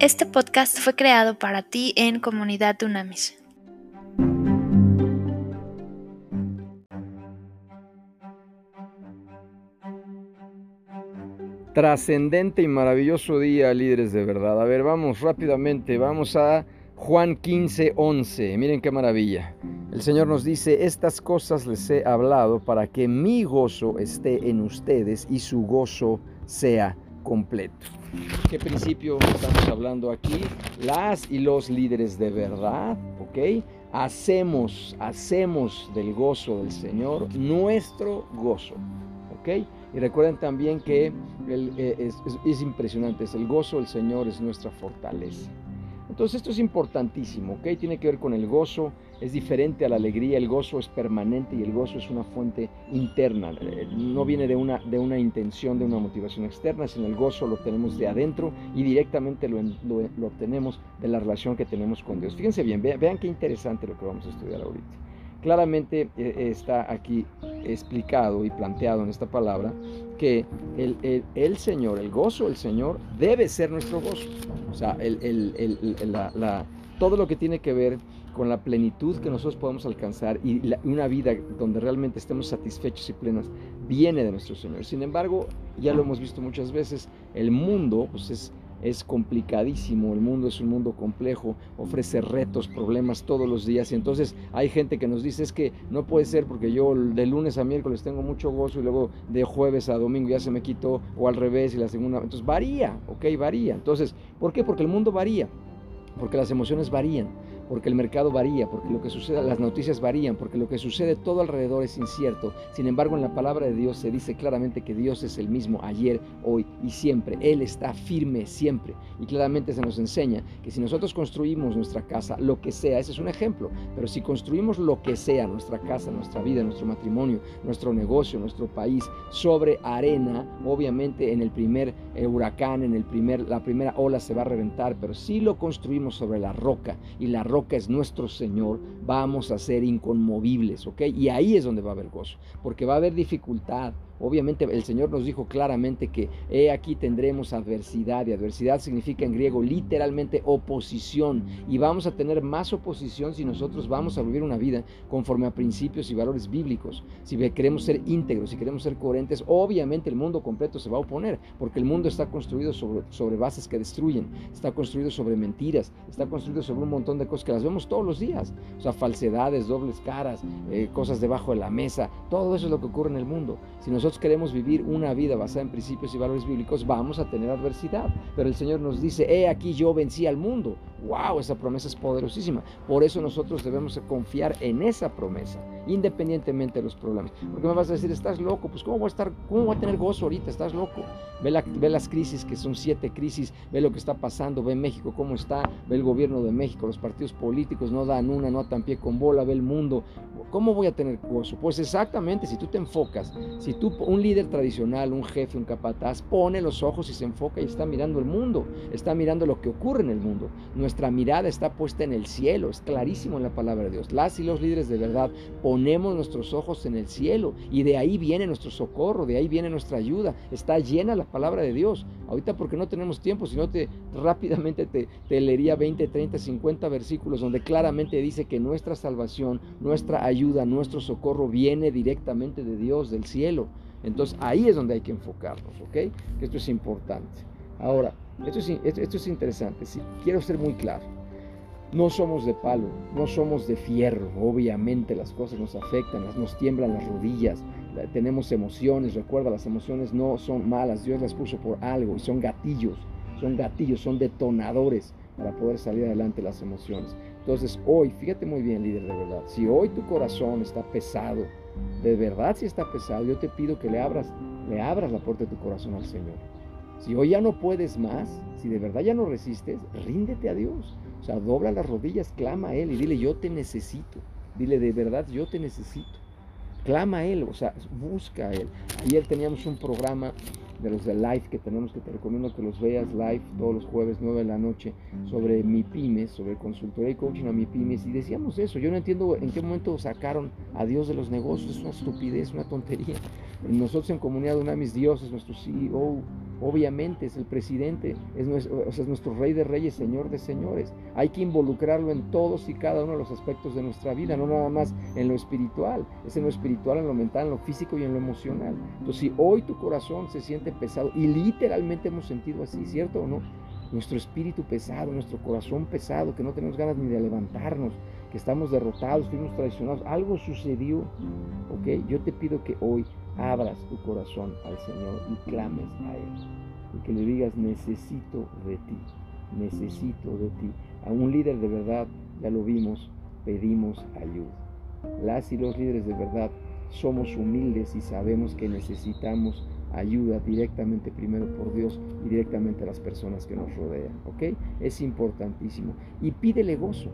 Este podcast fue creado para ti en Comunidad Dunamis. Trascendente y maravilloso día, líderes de verdad. A ver, vamos rápidamente, vamos a Juan 15, 11. Miren qué maravilla. El Señor nos dice, estas cosas les he hablado para que mi gozo esté en ustedes y su gozo sea completo. ¿Qué principio estamos hablando aquí? Las y los líderes de verdad, ¿ok? Hacemos, hacemos del gozo del Señor nuestro gozo, ¿ok? Y recuerden también que eh, es, es impresionante, es el gozo del Señor es nuestra fortaleza. Entonces esto es importantísimo, ¿ok? Tiene que ver con el gozo, es diferente a la alegría, el gozo es permanente y el gozo es una fuente interna, eh, no viene de una, de una intención, de una motivación externa, sino el gozo lo tenemos de adentro y directamente lo, lo, obtenemos de la relación que tenemos con Dios. Fíjense bien, vean, vean qué interesante lo que vamos a estudiar ahorita. Claramente eh, está aquí explicado y planteado en esta palabra que el, el, Señor, el gozo del Señor debe ser nuestro gozo. O sea, el, la, la, todo lo que tiene que ver con la plenitud que nosotros podemos alcanzar y una vida donde realmente estemos satisfechos y plenos viene de nuestro Señor. Sin embargo, ya lo hemos visto muchas veces, el mundo pues es es complicadísimo, el mundo es un mundo complejo, ofrece retos, problemas todos los días y entonces hay gente que nos dice es que no puede ser porque yo de lunes a miércoles tengo mucho gozo y luego de jueves a domingo ya se me quitó o al revés y la segunda, entonces varía, ok, varía. Entonces, ¿por qué? Porque el mundo varía, porque las emociones varían porque el mercado varía, porque lo que sucede, las noticias varían, porque lo que sucede todo alrededor es incierto. Sin embargo, en la palabra de Dios se dice claramente que Dios es el mismo ayer, hoy y siempre. Él está firme siempre. Y claramente se nos enseña que si nosotros construimos nuestra casa, lo que sea, ese es un ejemplo, pero si construimos lo que sea, nuestra casa, nuestra vida, nuestro matrimonio, nuestro negocio, nuestro país, sobre arena, obviamente en el primer eh, huracán, en el primer, la primera ola se va a reventar, pero si lo construimos sobre la roca y la roca que es nuestro Señor, vamos a ser inconmovibles, ¿ok? Y ahí es donde va a haber gozo, porque va a haber dificultad, Obviamente el Señor nos dijo claramente que he aquí tendremos adversidad y adversidad significa en griego literalmente oposición y vamos a tener más oposición si nosotros vamos a vivir una vida conforme a principios y valores bíblicos. Si queremos ser íntegros, si queremos ser coherentes, obviamente el mundo completo se va a oponer porque el mundo está construido sobre, sobre bases que destruyen, está construido sobre mentiras, está construido sobre un montón de cosas que las vemos todos los días, o sea, falsedades, dobles caras, eh, cosas debajo de la mesa, todo eso es lo que ocurre en el mundo. Si queremos vivir una vida basada en principios y valores bíblicos, vamos a tener adversidad. Pero el Señor nos dice, he aquí yo vencí al mundo. ¡Wow! Esa promesa es poderosísima. Por eso nosotros debemos confiar en esa promesa, independientemente de los problemas. Porque me vas a decir, estás loco, pues ¿cómo voy a, estar, cómo voy a tener gozo ahorita? Estás loco. Ve, la, ve las crisis, que son siete crisis, ve lo que está pasando, ve México cómo está, ve el gobierno de México, los partidos políticos no dan una, no atan pie con bola, ve el mundo. ¿Cómo voy a tener gozo? Pues exactamente, si tú te enfocas, si tú un líder tradicional, un jefe, un capataz, pone los ojos y se enfoca y está mirando el mundo, está mirando lo que ocurre en el mundo. Nuestra mirada está puesta en el cielo, es clarísimo en la palabra de Dios. Las y los líderes de verdad ponemos nuestros ojos en el cielo y de ahí viene nuestro socorro, de ahí viene nuestra ayuda. Está llena la palabra de Dios. Ahorita porque no tenemos tiempo, sino te rápidamente te, te leería 20, 30, 50 versículos donde claramente dice que nuestra salvación, nuestra ayuda, nuestro socorro viene directamente de Dios, del cielo. Entonces ahí es donde hay que enfocarnos, ¿ok? Esto es importante. Ahora, esto es, esto, es interesante, sí, quiero ser muy claro. No somos de palo, no somos de fierro. Obviamente las cosas nos afectan, nos tiemblan las rodillas, tenemos emociones. Recuerda, las emociones no son malas, Dios las puso por algo y son gatillos, son gatillos, son detonadores para poder salir adelante las emociones. Entonces hoy, fíjate muy bien líder de verdad, si hoy tu corazón está pesado, de verdad si está pesado, yo te pido que le abras, le abras la puerta de tu corazón al Señor. Si hoy ya no puedes más, si de verdad ya no resistes, ríndete a Dios. O sea, dobla las rodillas, clama a Él y dile, yo te necesito. Dile, de verdad, yo te necesito. Clama a Él, o sea, busca a Él. Ayer teníamos un programa de los de live que tenemos, que te recomiendo que los veas live todos los jueves 9 de la noche sobre mi pymes, sobre consultoría y coaching a mi pymes y decíamos eso, yo no entiendo en qué momento sacaron a Dios de los negocios, es una estupidez, una tontería. Nosotros en comunidad una mis dioses, nuestro CEO, Obviamente es el presidente, es nuestro, es nuestro rey de reyes, señor de señores. Hay que involucrarlo en todos y cada uno de los aspectos de nuestra vida, no nada más en lo espiritual, es en lo espiritual, en lo mental, en lo físico y en lo emocional. Entonces, si hoy tu corazón se siente pesado, y literalmente hemos sentido así, ¿cierto o no? Nuestro espíritu pesado, nuestro corazón pesado, que no tenemos ganas ni de levantarnos, que estamos derrotados, fuimos traicionados, algo sucedió, ¿ok? Yo te pido que hoy abras tu corazón al Señor y clames a Él. Y que le digas, necesito de ti, necesito de ti. A un líder de verdad, ya lo vimos, pedimos ayuda. Las y los líderes de verdad somos humildes y sabemos que necesitamos ayuda directamente primero por Dios y directamente a las personas que nos rodean. ¿Ok? Es importantísimo. Y pídele gozo.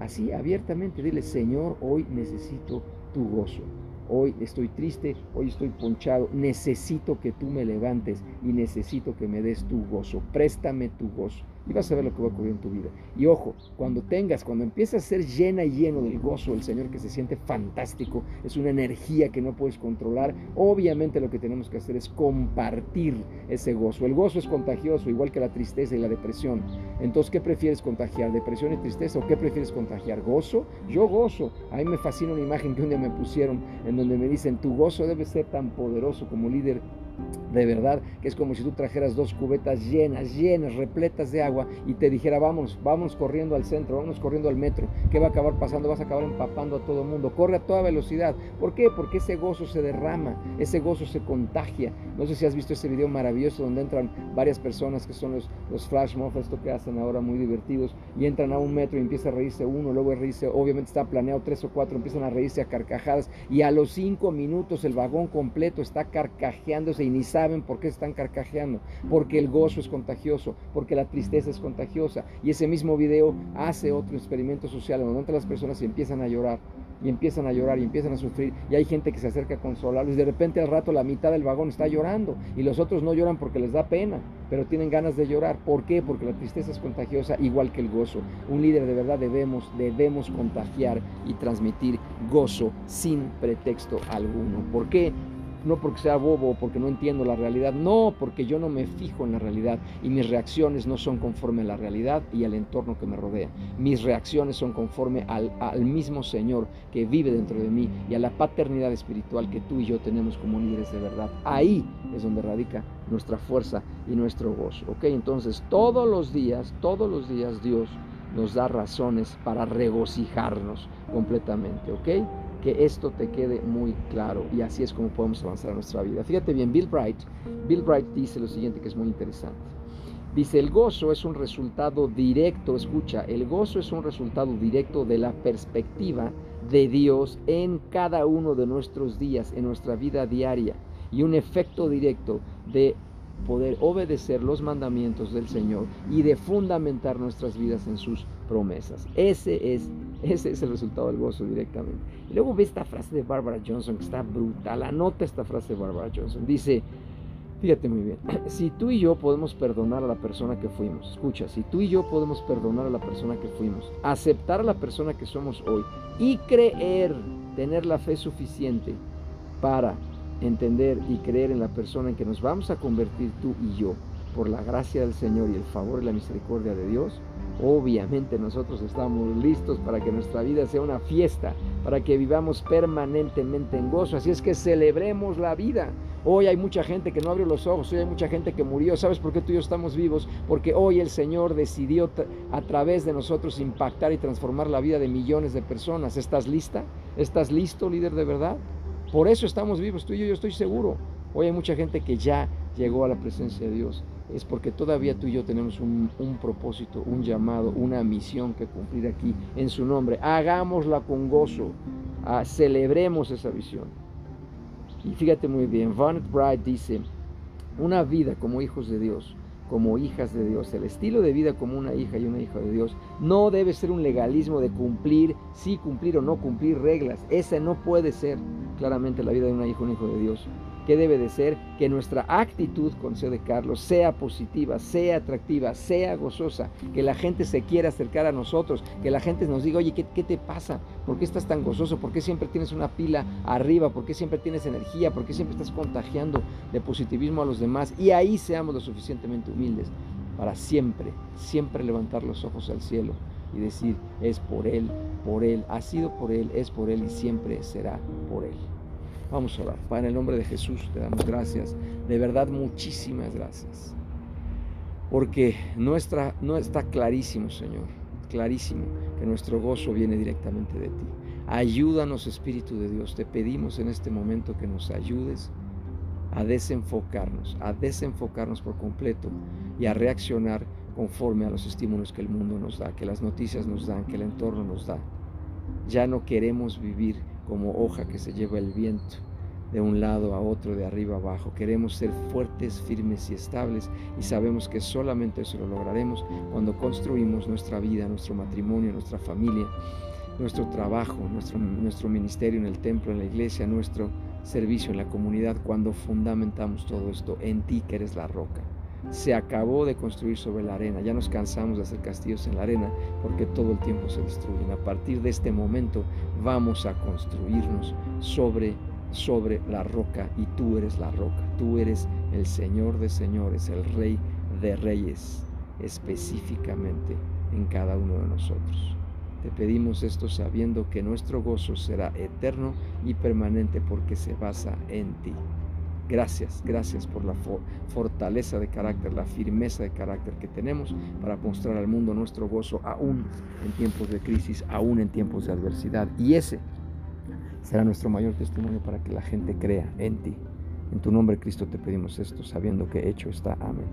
Así abiertamente, dile, Señor, hoy necesito tu gozo hoy estoy triste, hoy estoy ponchado, necesito que tú me levantes y necesito que me des tu gozo, préstame tu gozo y vas a ver lo que va a ocurrir en tu vida. Y ojo, cuando tengas, cuando empiezas a ser llena y lleno del gozo del Señor que se siente fantástico, es una energía que no puedes controlar, obviamente lo que tenemos que hacer es compartir ese gozo. El gozo es contagioso, igual que la tristeza y la depresión. Entonces, ¿qué prefieres contagiar? ¿Depresión y tristeza o qué prefieres contagiar? ¿Gozo? Yo gozo. A mí me fascina una imagen que un día me pusieron en donde me dicen, tu gozo debe ser tan poderoso como líder de verdad que es como si tú trajeras dos cubetas llenas, llenas, repletas de agua y te dijera, vamos, vamos corriendo al centro, vamos corriendo al metro, ¿qué va a acabar pasando? Vas a acabar empapando a todo el mundo, corre a toda velocidad. ¿Por qué? Porque ese gozo se derrama, ese gozo se contagia. No sé si has visto ese video maravilloso donde entran varias personas que son los, los flash mobs, esto que hacen ahora muy divertidos, y entran a un metro y empieza a reírse uno, luego reírse, obviamente está planeado tres o cuatro, empiezan a reírse a carcajadas y a los cinco minutos el vagón completo está carcajeándose ni saben por qué están carcajeando, porque el gozo es contagioso, porque la tristeza es contagiosa. Y ese mismo video hace otro experimento social en donde las personas empiezan a llorar y empiezan a llorar y empiezan a sufrir y hay gente que se acerca a consolarlos y de repente al rato la mitad del vagón está llorando y los otros no lloran porque les da pena, pero tienen ganas de llorar. ¿Por qué? Porque la tristeza es contagiosa igual que el gozo. Un líder de verdad debemos, debemos contagiar y transmitir gozo sin pretexto alguno. ¿Por qué? No porque sea bobo o porque no entiendo la realidad, no, porque yo no me fijo en la realidad y mis reacciones no son conforme a la realidad y al entorno que me rodea. Mis reacciones son conforme al, mismo Señor que vive dentro de mí y a la paternidad espiritual que tú y yo tenemos como líderes de verdad. Ahí es donde radica nuestra fuerza y nuestro gozo. ¿Ok? Entonces todos los días, todos los días Dios nos da razones para regocijarnos completamente. ¿Ok? Que esto te quede muy claro y así es como podemos avanzar en nuestra vida. Fíjate bien, Bill Bright, Bill Bright dice lo siguiente que es muy interesante. Dice, el gozo es un resultado directo, escucha, el gozo es un resultado directo de la perspectiva de Dios en cada uno de nuestros días, en nuestra vida diaria, y un efecto directo de poder obedecer los mandamientos del Señor y de fundamentar nuestras vidas en sus promesas. Ese es, ese es el resultado del gozo directamente. Y luego ve esta frase de Barbara Johnson que está brutal. Anota esta frase de Barbara Johnson. Dice, fíjate muy bien, si tú y yo podemos perdonar a la persona que fuimos, escucha, si tú y yo podemos perdonar a la persona que fuimos, aceptar a la persona que somos hoy y creer, tener la fe suficiente para entender y creer en la persona en que nos vamos a convertir tú y yo por la gracia del Señor y el favor y la misericordia de Dios, obviamente nosotros estamos listos para que nuestra vida sea una fiesta, para que vivamos permanentemente en gozo. Así es que celebremos la vida. Hoy hay mucha gente que no abrió los ojos, hoy hay mucha gente que murió. ¿Sabes por qué tú y yo estamos vivos? Porque hoy el Señor decidió a través de nosotros impactar y transformar la vida de millones de personas. ¿Estás lista? ¿Estás listo, líder de verdad? Por eso estamos vivos, tú y yo, yo estoy seguro. Hoy hay mucha gente que ya llegó a la presencia de Dios. Es porque todavía tú y yo tenemos un, propósito, un llamado, una misión que cumplir aquí en su nombre. Hagámosla con gozo. Ah, celebremos esa visión. Y fíjate muy bien, Van Bright dice, una vida como hijos de Dios como hijas de Dios. El estilo de vida como una hija y una hija de Dios no debe ser un legalismo de cumplir, sí cumplir o no cumplir reglas. Esa no puede ser claramente la vida de una hija o un hijo de Dios. ¿Qué debe de ser? Que nuestra actitud, concede Carlos, sea positiva, sea atractiva, sea gozosa, que la gente se quiera acercar a nosotros, que la gente nos diga, oye, ¿qué, qué te pasa? ¿Por qué estás tan gozoso? ¿Por qué siempre tienes una pila arriba? ¿Por qué siempre tienes energía? ¿Por qué siempre estás contagiando de positivismo a los demás? Y ahí seamos lo suficientemente humildes para siempre, siempre levantar los ojos al cielo y decir, es por Él, por Él, ha sido por Él, es por Él y siempre será por Él. Vamos a orar. Padre, en el nombre de Jesús te damos gracias. De verdad, muchísimas gracias. Porque nuestra, no está clarísimo, Señor, clarísimo que nuestro gozo viene directamente de ti. Ayúdanos, Espíritu de Dios. Te pedimos en este momento que nos ayudes a desenfocarnos, a desenfocarnos por completo y a reaccionar conforme a los estímulos que el mundo nos da, que las noticias nos dan, que el entorno nos da. Ya no queremos vivir como hoja que se lleva el viento de un lado a otro, de arriba abajo. Queremos ser fuertes, firmes y estables y sabemos que solamente eso lo lograremos cuando construimos nuestra vida, nuestro matrimonio, nuestra familia, nuestro trabajo, nuestro, nuestro ministerio en el templo, en la iglesia, nuestro servicio en la comunidad, cuando fundamentamos todo esto en ti que eres la roca. Se acabó de construir sobre la arena, ya nos cansamos de hacer castillos en la arena porque todo el tiempo se destruyen. A partir de este momento vamos a construirnos sobre sobre la roca y tú eres la roca, tú eres el Señor de señores, el Rey de reyes, específicamente en cada uno de nosotros. Te pedimos esto sabiendo que nuestro gozo será eterno y permanente porque se basa en ti. Gracias, gracias por la fortaleza de carácter, la firmeza de carácter que tenemos para mostrar al mundo nuestro gozo aún en tiempos de crisis, aún en tiempos de adversidad. Y ese será nuestro mayor testimonio para que la gente crea en ti. En tu nombre, Cristo, te pedimos esto, sabiendo que hecho está. Amén.